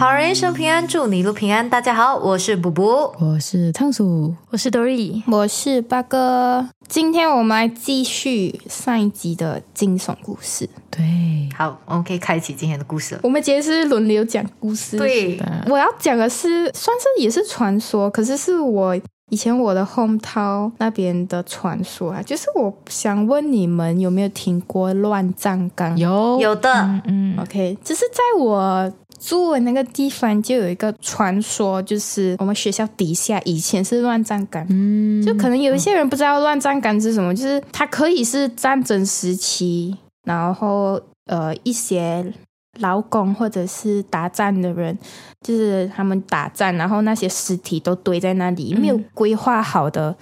好人一生平安，祝你一路平安。大家好，我是补补，我是仓鼠，我是 Dory，我是八哥。今天我们来继续上一集的惊悚故事。对，好，我们可以开启今天的故事了。我们今天是轮流讲故事。对，我要讲的是，算是也是传说，可是是我以前我的 home town 那边的传说啊。就是我想问你们有没有听过乱葬岗？有有的，嗯，OK，就是在我。住的那个地方就有一个传说，就是我们学校底下以前是乱葬岗，嗯，就可能有一些人不知道乱葬岗是什么，就是它可以是战争时期，然后呃一些劳工或者是打仗的人，就是他们打仗，然后那些尸体都堆在那里，没有规划好的。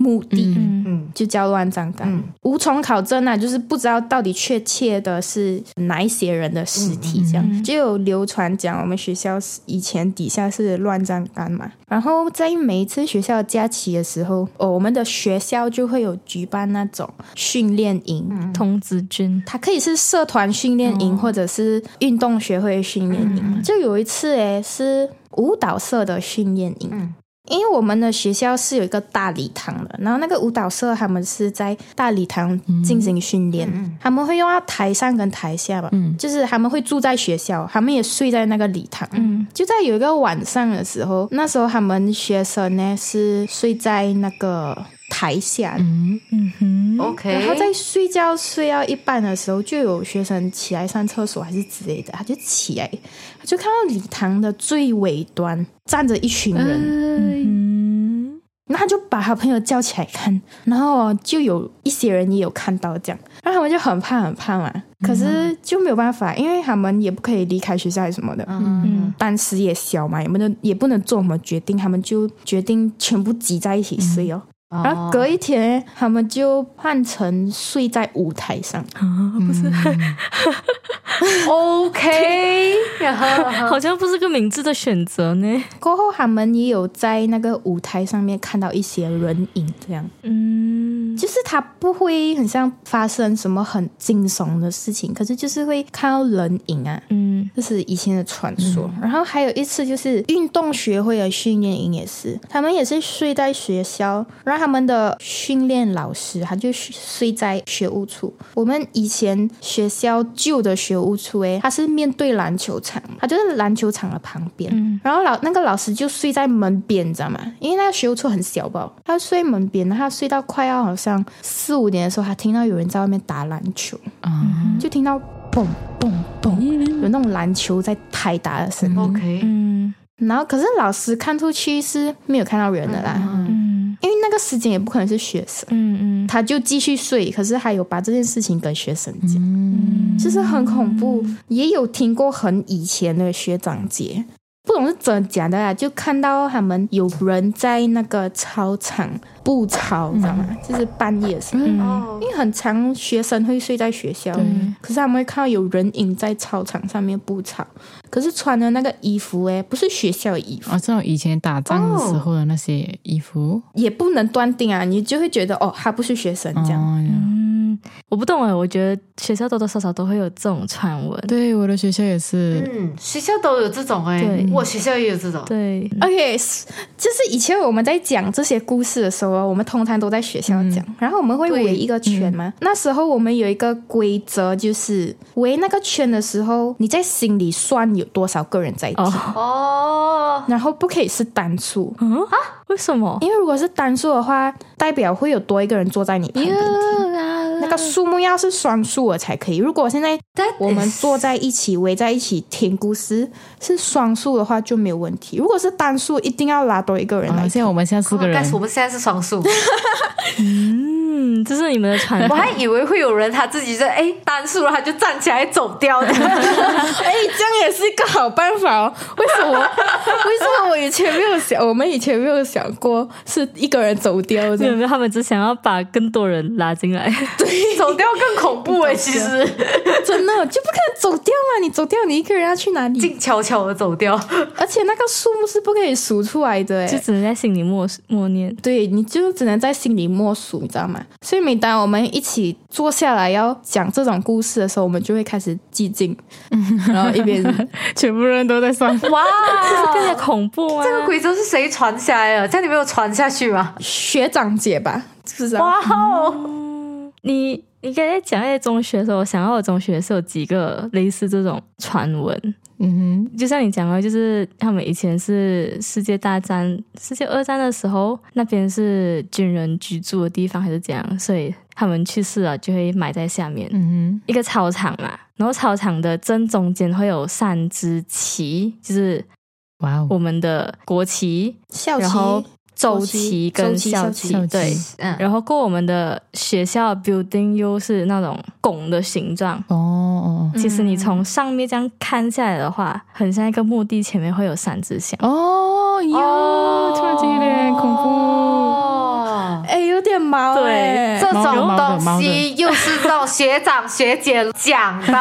目的，嗯，就叫乱葬岗，无从考证啊，就是不知道到底确切的是哪一些人的尸体，这样。就有流传讲我们学校以前底下是乱葬岗嘛。然后在每一次学校假期的时候，哦，我们的学校就会有举办那种训练营，童子军，它可以是社团训练营，或者是运动学会训练营。就有一次，诶，是舞蹈社的训练营。因为我们的学校是有一个大礼堂的，然后那个舞蹈社他们是在大礼堂进行训练，他们会用到台上跟台下吧，就是他们会住在学校，他们也睡在那个礼堂。就在有一个晚上的时候，那时候他们学生呢是睡在那个。台下，嗯嗯哼，OK。然后在睡觉睡到一半的时候，就有学生起来上厕所还是之类的，他就起来，他就看到礼堂的最尾端站着一群人，嗯，那他就把他朋友叫起来看，然后就有一些人也有看到这样，然后他们就很怕很怕嘛，可是就没有办法，因为他们也不可以离开学校什么的，嗯，当时也小嘛，也不能也不能做什么决定，他们就决定全部挤在一起睡哦。然后隔一天，他们就换成睡在舞台上啊，不是？OK，好像不是个明智的选择呢。过后他们也有在那个舞台上面看到一些人影，这样，嗯，就是他不会很像发生什么很惊悚的事情，可是就是会看到人影啊，嗯，这是以前的传说。然后还有一次就是运动学会的训练营也是，他们也是睡在学校，然后。他们的训练老师，他就睡在学务处。我们以前学校旧的学务处，诶，他是面对篮球场，他就是篮球场的旁边。然后老那个老师就睡在门边，你知道吗？因为那个学务处很小吧，他睡门边，他睡到快要好像四五点的时候，他听到有人在外面打篮球，就听到嘣嘣嘣，有那种篮球在拍打的声音。OK，嗯，然后可是老师看出去是没有看到人的啦。因为那个时间也不可能是学生，嗯嗯，他就继续睡，可是还有把这件事情跟学生讲，嗯，就是很恐怖。也有听过很以前的学长姐，是真假的啦，就看到他们有人在那个操场。不吵，你知道吗？就是半夜的时候，因为很长学生会睡在学校，可是他们会看到有人影在操场上面不操，可是穿的那个衣服哎，不是学校的衣服，啊，这种以前打仗时候的那些衣服，也不能断定啊，你就会觉得哦，他不是学生这样。我不懂哎，我觉得学校多多少少都会有这种传闻。对，我的学校也是。嗯，学校都有这种哎，我学校也有这种。对，OK，就是以前我们在讲这些故事的时候，我们通常都在学校讲，然后我们会围一个圈嘛。那时候我们有一个规则，就是围那个圈的时候，你在心里算有多少个人在一起哦，然后不可以是单数嗯啊？为什么？因为如果是单数的话，代表会有多一个人坐在你旁边。那个数目要是双数了才可以。如果现在我们坐在一起围在一起听故事是双数的话就没有问题。如果是单数，一定要拉多一个人来。现在我们现在四个人，但是我们现在是双数。嗯，这是你们的传统 我还以为会有人他自己在哎单数了，他就站起来走掉的。哎，这样也是一个好办法哦。为什么？为什么我以前没有想？我们以前没有想过是一个人走掉的。没有，他们只想要把更多人拉进来。对，走掉更恐怖哎，其实真的就不可能走掉嘛？你走掉，你一个人要去哪里？静悄悄的走掉，而且那个数目是不可以数出来的，就只能在心里默默念。对，你就只能在心里默数，你知道吗？所以每当我们一起坐下来要讲这种故事的时候，我们就会开始寂静，然后一边 全部人都在算。哇，更加恐怖啊！这个规则是谁传下来的？这样你没有传下去吗？学长姐吧，是不是？哇哦，你你刚才讲在中学的时候，我想到我中学是有几个类似这种传闻。嗯哼，就像你讲的，就是他们以前是世界大战、世界二战的时候，那边是军人居住的地方，还是怎样？所以他们去世了就会埋在下面。嗯哼，一个操场嘛，然后操场的正中间会有三支旗，就是哇，我们的国旗、校旗。周期跟校期对，嗯，然后过我们的学校 building 又是那种拱的形状。哦。其实你从上面这样看下来的话，很像一个墓地前面会有三只象哦哟，突然间有点恐怖，对，这种东西又是这种学长学姐讲的。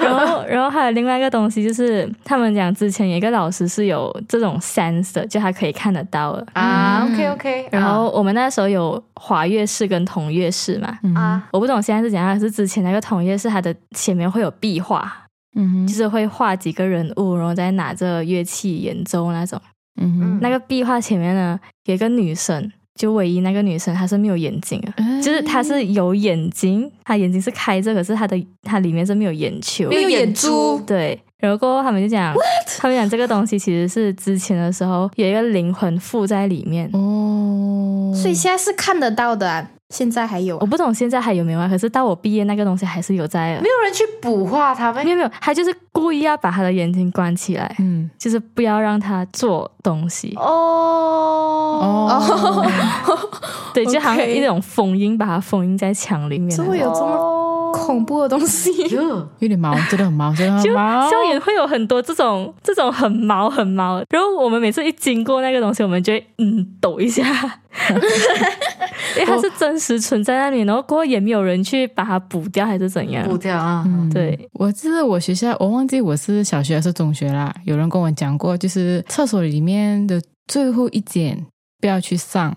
然后，然后还有另外一个东西，就是他们讲之前有一个老师是有这种 sense 的，就。他可以看得到了。啊，OK OK。然后我们那时候有华乐室跟同乐室嘛，啊，我不懂现在是怎样，是之前那个同乐室，它的前面会有壁画，嗯，就是会画几个人物，然后再拿着乐器演奏那种，嗯哼，那个壁画前面呢有一个女生，就唯一那个女生她是没有眼睛的，就是她是有眼睛，她眼睛是开着，可是她的她里面是没有眼球，没有眼珠，对。然后过后他们就讲，他们讲这个东西其实是之前的时候有一个灵魂附在里面。哦，所以现在是看得到的，现在还有，我不懂现在还有没有啊？可是到我毕业那个东西还是有在，没有人去补画他们，没有没有，他就是故意要把他的眼睛关起来，嗯，就是不要让他做东西。哦。哦，对，就好像一种封印，把它封印在墙里面，怎么有这么？恐怖的东西，有点毛，真的很毛，真的很毛。校园会有很多这种这种很毛很毛，然后我们每次一经过那个东西，我们就会嗯抖一下，因为它是真实存在那里，然后过后也没有人去把它补掉还是怎样？补掉啊，对。我记得我学校，我忘记我是小学还是中学啦。有人跟我讲过，就是厕所里面的最后一间不要去上，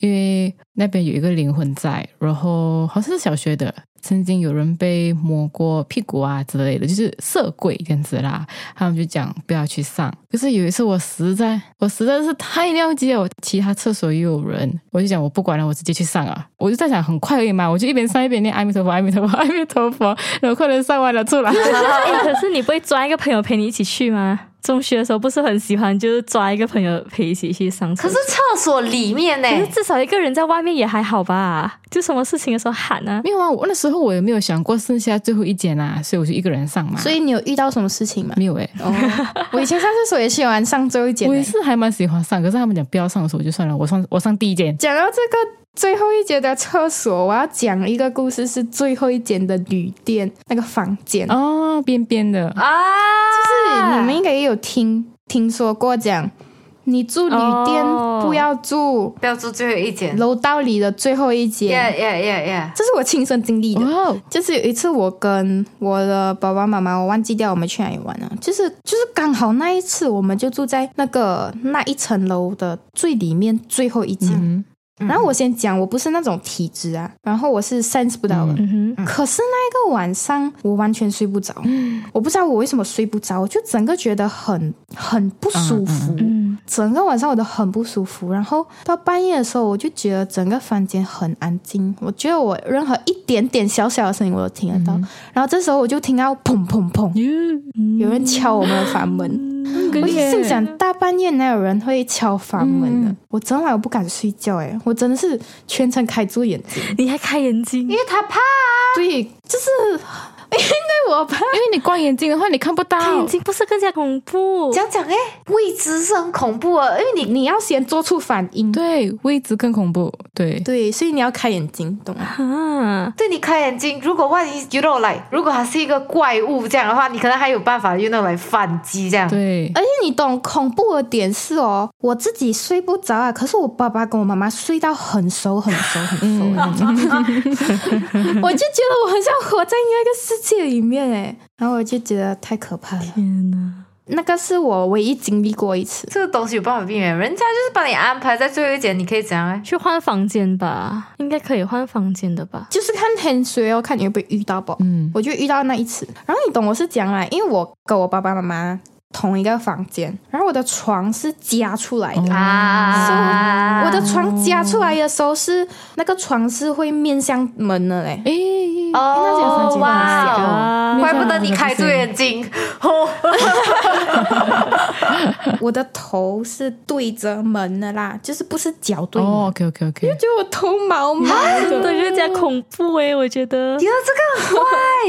因为那边有一个灵魂在。然后好像是小学的。曾经有人被摸过屁股啊之类的，就是色鬼这样子啦。他们就讲不要去上。可是有一次我实在，我实在是太了解我其他厕所也有人，我就讲我不管了，我直接去上啊。我就在想很快而已嘛，我就一边上一边念阿弥陀佛，阿弥陀佛，阿弥陀佛，然后快点上完了出来。可是你不会抓一个朋友陪你一起去吗？中学的时候不是很喜欢，就是抓一个朋友陪一起去上厕所。可是厕所里面呢？可是至少一个人在外面也还好吧？就什么事情的时候喊啊？没有啊，我那时候我也没有想过剩下最后一间啊，所以我就一个人上嘛。所以你有遇到什么事情吗？没有哎。我以前上厕所也喜欢上最后一间。我也是还蛮喜欢上，可是他们讲不要上的时候就算了，我上我上第一间。讲到这个最后一间的厕所，我要讲一个故事，是最后一间的旅店那个房间哦，边边的啊，就是你们应该也有听。听说过讲，你住旅店不要住，不要住最后一间楼道里的最后一间。Yeah yeah yeah yeah，这是我亲身经历的。就是有一次我跟我的爸爸妈妈，我忘记掉我们去哪里玩了。就是就是刚好那一次，我们就住在那个那一层楼的最里面最后一间。然后我先讲，我不是那种体质啊，然后我是 sense 不到的。可是那一个晚上我完全睡不着，我不知道我为什么睡不着，我就整个觉得很很不舒服，整个晚上我都很不舒服。然后到半夜的时候，我就觉得整个房间很安静，我觉得我任何一点点小小的声音我都听得到。然后这时候我就听到砰砰砰，有人敲我们的房门。我心想，大半夜哪有人会敲房门的？我整晚我不敢睡觉，哎，我真的是全程开住眼睛。你还开眼睛？因为他怕。对，就是因为我怕，因为你关眼睛的话，你看不到。眼睛不是更加恐怖？讲讲哎，未知是很恐怖哦，因为你你要先做出反应。对，未知更恐怖。对对，所以你要开眼睛，懂吗？对，你开眼睛。如果万一 you know like，如果它是一个怪物这样的话，你可能还有办法 you know 来反击这样。对，而且你懂恐怖的点是哦，我自己睡不着啊，可是我爸爸跟我妈妈睡到很熟很熟很熟。我就觉得我很像活在那个世界里面哎，然后我就觉得太可怕了。天哪，那个是我唯一经历过一次。这个东西有办法避免？人家就是把你安排在最后一间，你可以怎样？去换房间吧，应该可以换房间的吧？就是看天水哦，看你会不会遇到不？嗯，我就遇到那一次。然后你懂我是讲啊，因为我跟我爸爸妈妈。同一个房间，然后我的床是夹出来的啊！我的床夹出来的时候是那个床是会面向门的嘞。诶，哦哇！怪不得你开住眼睛。我的头是对着门的啦，就是不是脚对。哦，OK OK OK。就觉得我头毛毛的，更加恐怖哎！我觉得。哟，这个很坏，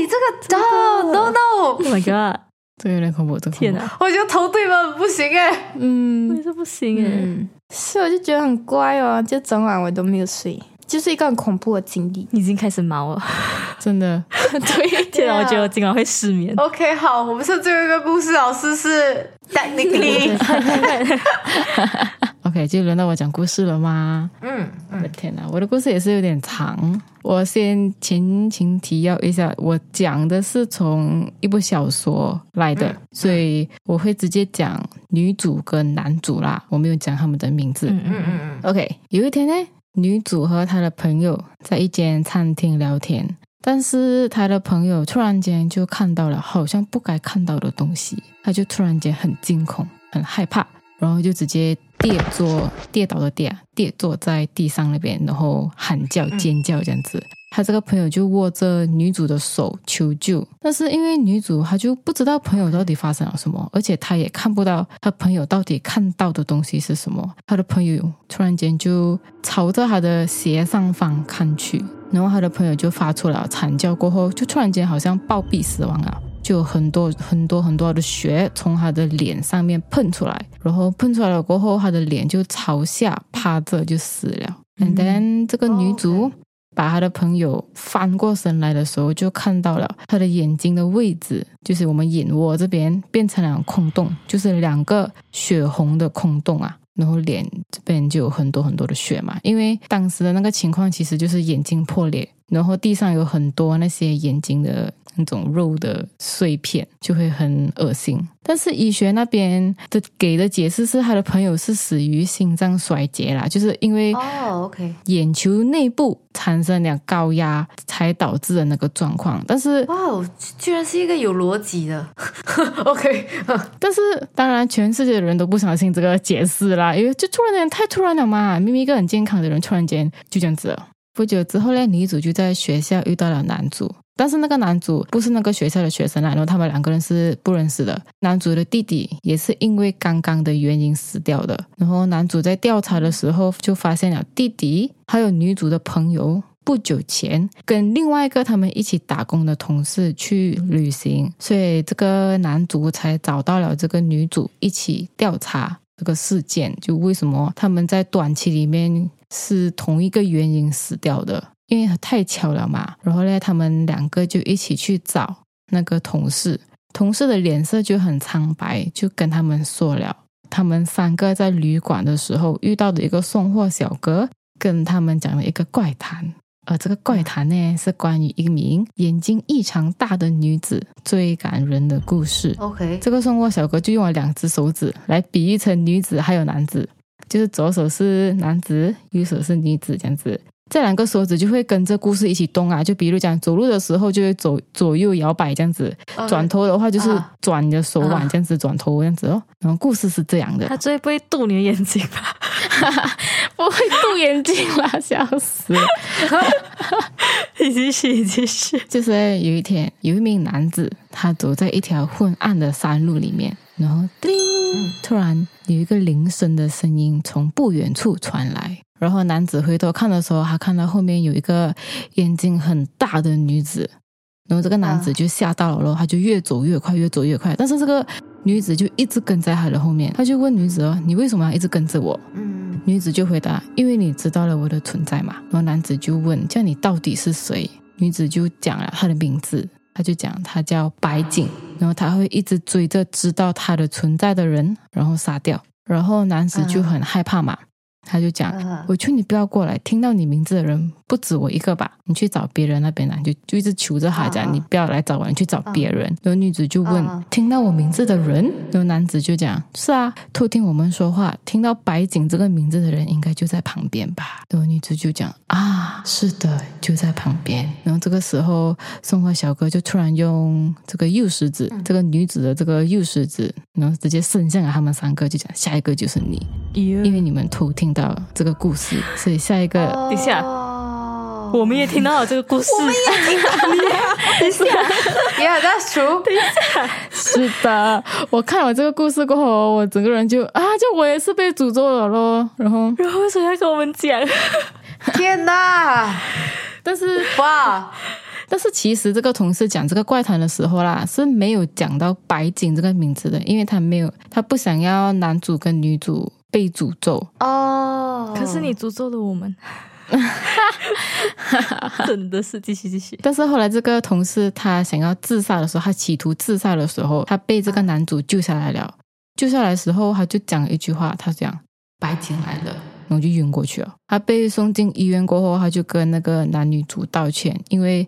这个 no no no！Oh my god！这有点恐怖，这天哪！我觉得头对门不行哎，嗯，也是不行哎，所以我就觉得很乖哦，就整晚我都没有睡，就是一个很恐怖的经历。已经开始毛了，真的。对，天哪，我觉得我今晚会失眠。OK，好，我们是最后一个故事，老师是 technically。OK，就轮到我讲故事了吗？嗯，我的天哪，我的故事也是有点长。我先前情提要一下，我讲的是从一部小说来的，所以我会直接讲女主跟男主啦，我没有讲他们的名字。嗯嗯嗯。OK，有一天呢，女主和她的朋友在一间餐厅聊天，但是她的朋友突然间就看到了好像不该看到的东西，她就突然间很惊恐、很害怕。然后就直接跌坐，跌倒的跌，跌坐在地上那边，然后喊叫、尖叫这样子。他这个朋友就握着女主的手求救，但是因为女主她就不知道朋友到底发生了什么，而且她也看不到她朋友到底看到的东西是什么。她的朋友突然间就朝着她的斜上方看去，然后她的朋友就发出了惨叫，过后就突然间好像暴毙死亡了。就有很多很多很多的血从他的脸上面喷出来，然后喷出来了过后，他的脸就朝下趴着就死了。And then 这个女主把她的朋友翻过身来的时候，就看到了她的眼睛的位置，就是我们眼窝这边变成了空洞，就是两个血红的空洞啊。然后脸这边就有很多很多的血嘛，因为当时的那个情况其实就是眼睛破裂，然后地上有很多那些眼睛的那种肉的碎片，就会很恶心。但是医学那边的给的解释是，他的朋友是死于心脏衰竭啦，就是因为哦，OK，眼球内部产生了高压才导致的那个状况。但是哇，居然是一个有逻辑的，OK。但是当然，全世界的人都不相信这个解释啦，因为就突然间太突然了嘛，明明一个很健康的人，突然间就这样子了。不久之后呢，女主就在学校遇到了男主。但是那个男主不是那个学校的学生啦，然后他们两个人是不认识的。男主的弟弟也是因为刚刚的原因死掉的。然后男主在调查的时候就发现了弟弟还有女主的朋友不久前跟另外一个他们一起打工的同事去旅行，所以这个男主才找到了这个女主一起调查这个事件，就为什么他们在短期里面是同一个原因死掉的。因为太巧了嘛，然后呢，他们两个就一起去找那个同事，同事的脸色就很苍白，就跟他们说了，他们三个在旅馆的时候遇到的一个送货小哥，跟他们讲了一个怪谈，而这个怪谈呢，是关于一名眼睛异常大的女子最感人的故事。OK，这个送货小哥就用了两只手指来比喻成女子还有男子，就是左手是男子，右手是女子这样子。这两个手指就会跟着故事一起动啊，就比如讲走路的时候就会左左右摇摆这样子，转头的话就是转你的手腕这样子转头这样子哦。然后故事是这样的，他最不会渡你的眼睛吧？不会渡眼睛啦，笑死！已经是已经是，就是有一天有一名男子，他走在一条昏暗的山路里面，然后叮，突然有一个铃声的声音从不远处传来。然后男子回头看的时候，他看到后面有一个眼睛很大的女子，然后这个男子就吓到了，然后他就越走越快，越走越快。但是这个女子就一直跟在他的后面，他就问女子哦：“你为什么要一直跟着我？”嗯，女子就回答：“因为你知道了我的存在嘛。”然后男子就问：“叫你到底是谁？”女子就讲了他的名字，他就讲他叫白景，然后他会一直追着知道他的存在的人，然后杀掉。然后男子就很害怕嘛。他就讲：“我劝你不要过来，听到你名字的人不止我一个吧？你去找别人那边来。”就就一直求着他讲：“你不要来找我，你去找别人。”然后女子就问：“听到我名字的人？”然后男子就讲：“是啊，偷听我们说话，听到白景这个名字的人应该就在旁边吧？”然后女子就讲：“啊，是的，就在旁边。”然后这个时候，送货小哥就突然用这个右食指，这个女子的这个右食指，然后直接伸向了他们三个，就讲：“下一个就是你，因为你们偷听。”到这个故事，所以下一个，等一下，我们也听到了这个故事，我们也听到了，等一下，也在说，等一下，是的，我看了这个故事过后，我整个人就啊，就我也是被诅咒了咯，然后，然后为什么要跟我们讲？天哪！但是哇，但是其实这个同事讲这个怪谈的时候啦，是没有讲到白景这个名字的，因为他没有，他不想要男主跟女主。被诅咒哦，可是你诅咒了我们，真的是继续继续。但是后来这个同事他想要自杀的时候，他企图自杀的时候，他被这个男主救下来了。救下来的时候，他就讲了一句话，他讲白景来了，然后就晕过去了。他被送进医院过后，他就跟那个男女主道歉，因为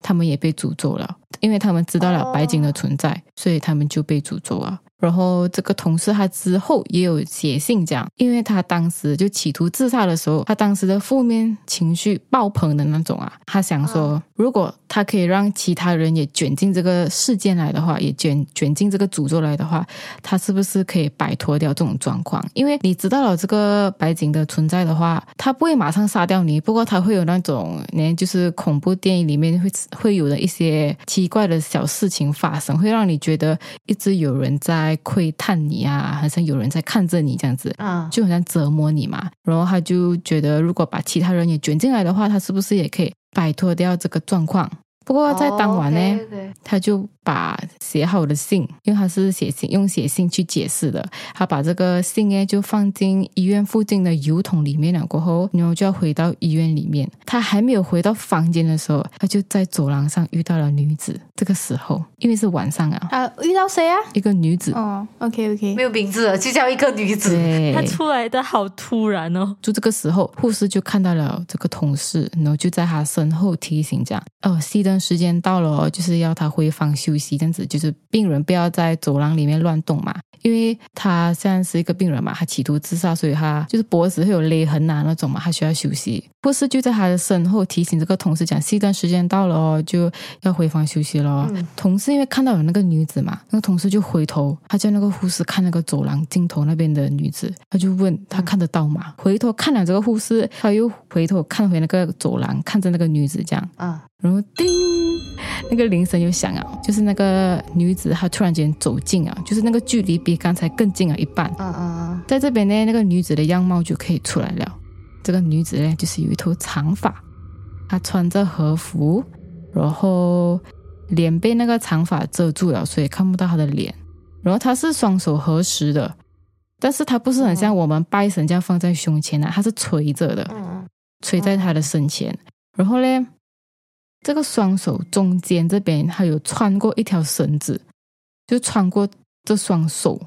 他们也被诅咒了，因为他们知道了白景的存在，所以他们就被诅咒了。然后这个同事他之后也有写信讲，因为他当时就企图自杀的时候，他当时的负面情绪爆棚的那种啊，他想说，如果他可以让其他人也卷进这个事件来的话，也卷卷进这个诅咒来的话，他是不是可以摆脱掉这种状况？因为你知道了这个白景的存在的话，他不会马上杀掉你，不过他会有那种连就是恐怖电影里面会会有的一些奇怪的小事情发生，会让你觉得一直有人在。在窥探你啊，好像有人在看着你这样子，啊，就好像折磨你嘛。然后他就觉得，如果把其他人也卷进来的话，他是不是也可以摆脱掉这个状况？不过在当晚呢，他就把写好的信，因为他是写信用写信去解释的，他把这个信呢就放进医院附近的油桶里面了。过后，然后就要回到医院里面。他还没有回到房间的时候，他就在走廊上遇到了女子。这个时候，因为是晚上啊，啊，遇到谁啊？一个女子。哦，OK OK，没有名字，就叫一个女子。她出来的好突然哦。就这个时候，护士就看到了这个同事，然后就在他身后提醒讲：“哦，熄灯。”时间到了，就是要他回房休息，这样子就是病人不要在走廊里面乱动嘛，因为他现在是一个病人嘛，他企图自杀，所以他就是脖子会有勒痕啊那种嘛，他需要休息。护士就在他的身后提醒这个同事讲，熄灯时间到了哦，就要回房休息了。同事因为看到有那个女子嘛，那个同事就回头，他叫那个护士看那个走廊尽头那边的女子，他就问他看得到吗？回头看了这个护士，他又回头看回那个走廊，看着那个女子这样啊。然后叮，那个铃声又响啊，就是那个女子她突然间走近啊，就是那个距离比刚才更近了一半。嗯嗯嗯，在这边呢，那个女子的样貌就可以出来了。这个女子呢，就是有一头长发，她穿着和服，然后脸被那个长发遮住了，所以看不到她的脸。然后她是双手合十的，但是她不是很像我们拜神这样放在胸前啊，她是垂着的，垂在她的身前。然后呢？这个双手中间这边还有穿过一条绳子，就穿过这双手，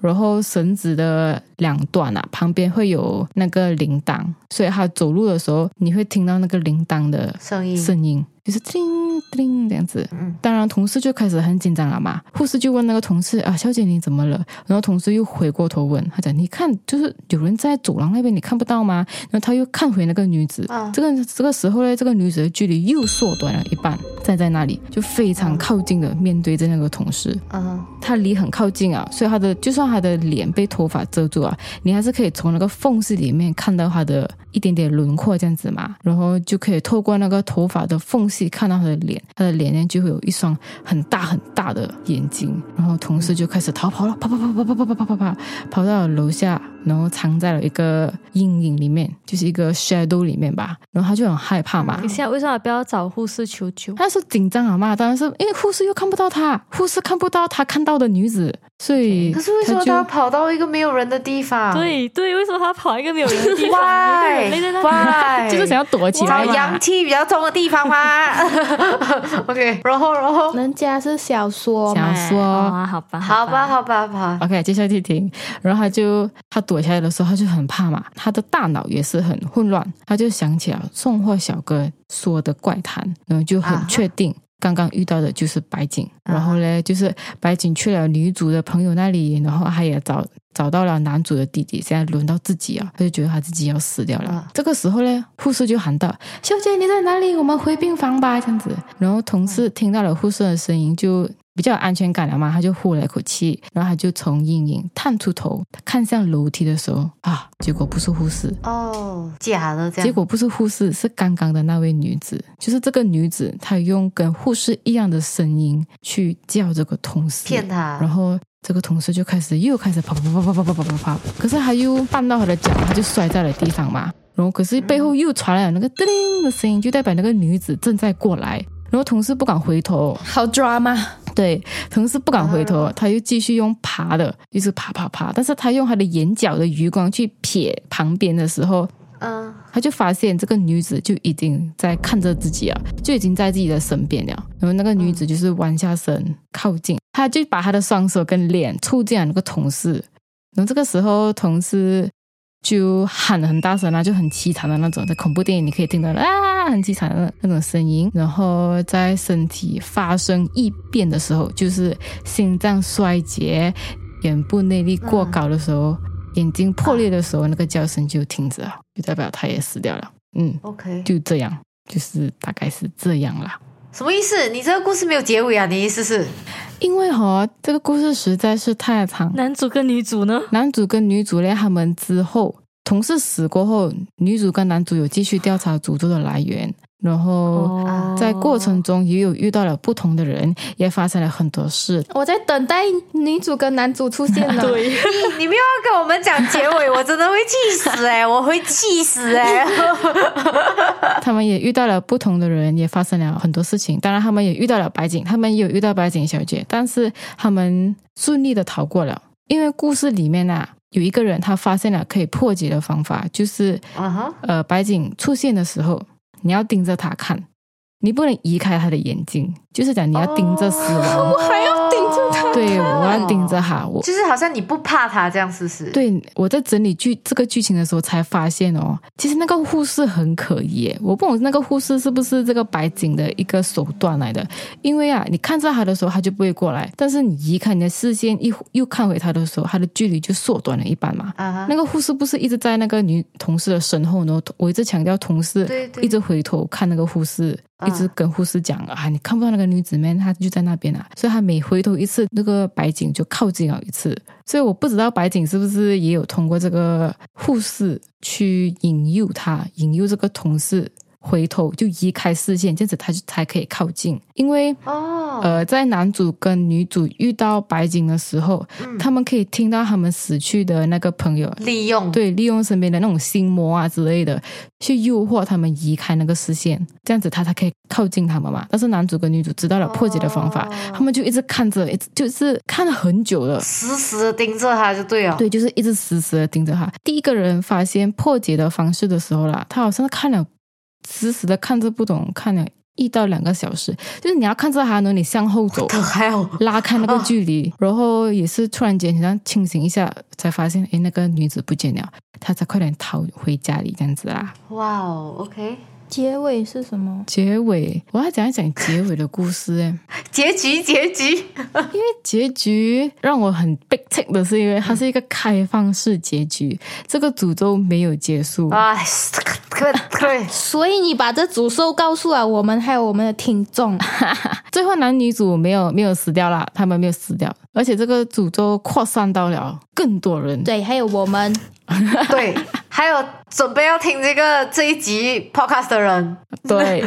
然后绳子的两端啊，旁边会有那个铃铛，所以他走路的时候，你会听到那个铃铛的声音，声音就是叮。叮这样子，当然同事就开始很紧张了嘛。护士就问那个同事啊，小姐你怎么了？然后同事又回过头问他讲，你看就是有人在走廊那边，你看不到吗？然后他又看回那个女子，啊这个这个时候呢，这个女子的距离又缩短了一半，站在那里就非常靠近的面对着那个同事。啊，他离很靠近啊，所以他的就算他的脸被头发遮住啊，你还是可以从那个缝隙里面看到他的一点点轮廓这样子嘛。然后就可以透过那个头发的缝隙看到他的脸。他的脸呢就会有一双很大很大的眼睛，然后同事就开始逃跑了，跑跑跑跑跑跑跑跑跑跑跑到了楼下然后藏在了一个阴影里面，就是一个 shadow 里面吧。然后他就很害怕嘛。你现在为什么不要找护士求救？他是紧张啊嘛，当然是因为护士又看不到他，护士看不到他看到的女子。所以，可是为什么他跑到一个没有人的地方？对对，为什么他跑一个没有人的地方？Why？就是想要躲起来阳气比较重的地方吗？OK，然后然后，人家是小说，小说啊，好吧，好吧，好吧，好吧。OK，接下去听。然后他就他躲下来的时候，他就很怕嘛，他的大脑也是很混乱，他就想起了送货小哥说的怪谈，然后就很确定。刚刚遇到的就是白景，然后呢，就是白景去了女主的朋友那里，然后他也找找到了男主的弟弟，现在轮到自己啊，他就觉得他自己要死掉了。这个时候呢，护士就喊道：“小姐你在哪里？我们回病房吧。”这样子，然后同事听到了护士的声音就。比较有安全感了嘛，他就呼了一口气，然后他就从阴影探出头，看向楼梯的时候啊，结果不是护士哦，假的，结果不是护士，是刚刚的那位女子，就是这个女子，她用跟护士一样的声音去叫这个同事，骗他，然后这个同事就开始又开始跑跑跑跑跑跑跑跑跑，可是他又绊到他的脚，他就摔在了地上嘛，然后可是背后又传来了那个叮的声音，就代表那个女子正在过来。然后同事不敢回头，好抓吗？对，同事不敢回头，他又继续用爬的，一直爬爬爬。但是他用他的眼角的余光去瞥旁边的时候，嗯，他就发现这个女子就已经在看着自己啊，就已经在自己的身边了。然后那个女子就是弯下身靠近，他就把他的双手跟脸触进了那个同事。然后这个时候，同事。就喊的很大声啊，就很凄惨的那种，在恐怖电影你可以听到啊，很凄惨的那种声音。然后在身体发生异变的时候，就是心脏衰竭、眼部内力过高的时候、眼睛破裂的时候，那个叫声就停止了，就代表他也死掉了。嗯，OK，就这样，就是大概是这样啦。什么意思？你这个故事没有结尾啊？你意思是？因为哈，这个故事实在是太长。男主跟女主呢？男主跟女主呢？他们之后同事死过后，女主跟男主有继续调查诅咒的来源。然后在过程中也有遇到了不同的人，也发生了很多事。我在等待女主跟男主出现了。对，你们要跟我们讲结尾，我真的会气死哎！我会气死哎！他们也遇到了不同的人，也发生了很多事情。当然，他们也遇到了白景，他们也有遇到白景小姐，但是他们顺利的逃过了。因为故事里面啊，有一个人他发现了可以破解的方法，就是呃，白景出现的时候。你要盯着他看，你不能移开他的眼睛。就是讲你要盯着死亡，我还要盯着他。对，我要盯着他。我就是好像你不怕他这样，是不是？对，我在整理剧这个剧情的时候才发现哦，其实那个护士很可疑。我不懂那个护士是不是这个白景的一个手段来的？因为啊，你看着他的时候，他就不会过来；但是你移开你的视线，一又看回他的时候，他的距离就缩短了一半嘛。啊那个护士不是一直在那个女同事的身后呢？我一直强调同事，一直回头看那个护士。一直跟护士讲啊，你看不到那个女子们？她就在那边啊，所以她每回头一次，那个白景就靠近了一次。所以我不知道白景是不是也有通过这个护士去引诱他，引诱这个同事。回头就移开视线，这样子他就才可以靠近。因为哦，呃，在男主跟女主遇到白景的时候，他们可以听到他们死去的那个朋友利用对利用身边的那种心魔啊之类的，去诱惑他们移开那个视线，这样子他才可以靠近他们嘛。但是男主跟女主知道了破解的方法，他们就一直看着，一直就是看了很久了，死死的盯着他就对了。对，就是一直死死的盯着他。第一个人发现破解的方式的时候啦，他好像是看了。死死的看着不懂，看了一到两个小时，就是你要看着他呢，你向后走，还有拉开那个距离，然后也是突然间好像清醒一下，才发现哎，那个女子不见了，他才快点逃回家里这样子啦。哇哦，OK。结尾是什么？结尾我要讲一讲结尾的故事 哎，结局结局，因为结局让我很 big take 的是，因为它是一个开放式结局，这个诅咒没有结束。啊，对，所以你把这诅咒告诉了我们，还有我们的听众，最后男女主没有没有死掉啦，他们没有死掉，而且这个诅咒扩散到了更多人，对，还有我们。对，还有准备要听这个这一集 podcast 的人，对，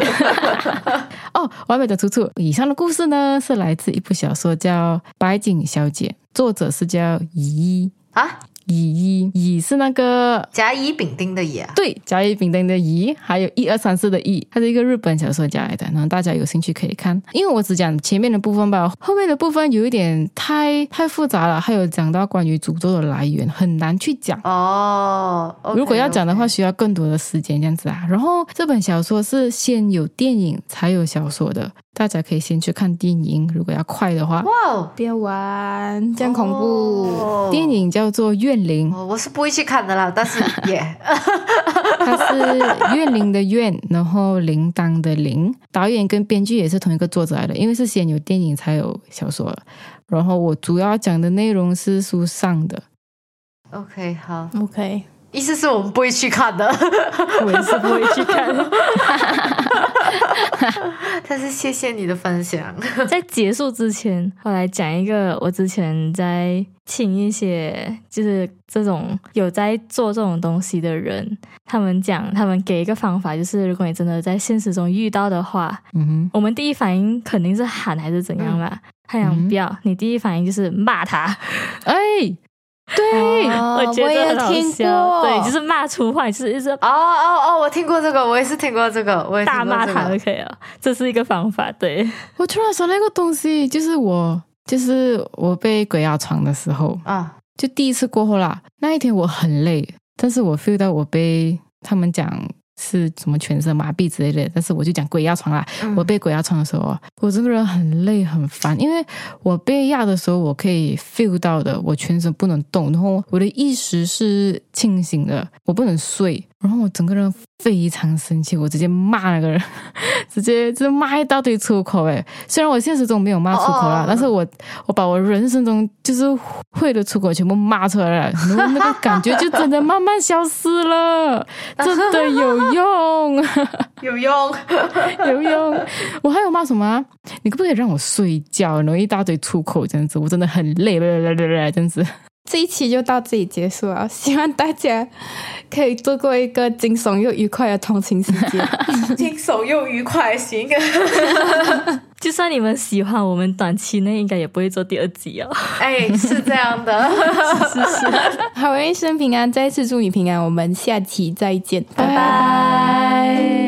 哦，完美的出处。以上的故事呢，是来自一部小说叫《白景小姐》，作者是叫乙一。啊，乙一乙是那个甲乙丙丁的乙啊？对，甲乙丙丁的乙，还有一二三四的乙，它是一个日本小说家来的。然后大家有兴趣可以看，因为我只讲前面的部分吧，后面的部分有一点太太复杂了，还有讲到关于诅咒的来源，很难去讲哦。如果要讲的话，需要更多的时间这样子啊。然后这本小说是先有电影才有小说的。大家可以先去看电影，如果要快的话。哇，别玩，这样恐怖。电影叫做《怨灵》，我是不会去看的啦，但是 也，它是怨灵的怨，然后铃铛的铃。导演跟编剧也是同一个作者来的，因为是先有电影才有小说。然后我主要讲的内容是书上的。OK，好，OK。意思是我们不会去看的，我也是不会去看。但是谢谢你的分享。在结束之前，我来讲一个我之前在请一些就是这种有在做这种东西的人，他们讲他们给一个方法，就是如果你真的在现实中遇到的话，嗯哼，我们第一反应肯定是喊还是怎样嘛？太阳不要，你第一反应就是骂他，哎。对，我觉得很听过，对，就是骂粗话，就是一直哦哦哦，我听过这个，我也是听过这个，我也大骂他就可以了，这是一个方法。对我突然想到一个东西，就是我，就是我被鬼压床的时候啊，就第一次过后啦，那一天我很累，但是我 feel 到我被他们讲。是什么全身麻痹之类的，但是我就讲鬼压床啦。我被鬼压床的时候，我这个人很累很烦，因为我被压的时候，我可以 feel 到的，我全身不能动，然后我的意识是清醒的，我不能睡。然后我整个人非常生气，我直接骂那个人，直接就骂一大堆粗口。哎，虽然我现实中没有骂粗口啦，但是我我把我人生中就是会的粗口全部骂出来了，然后那个感觉就真的慢慢消失了，真的有用，有用，有用。我还有骂什么？你可不可以让我睡觉？然后一大堆粗口这样子，我真的很累，来来来来，这样子。这一期就到这里结束了，希望大家可以度过一个惊悚又愉快的通勤时间。惊悚又愉快，行。就算你们喜欢，我们短期内应该也不会做第二集哦。哎，是这样的，是是。好人一生平安，再次祝你平安。我们下期再见，拜拜。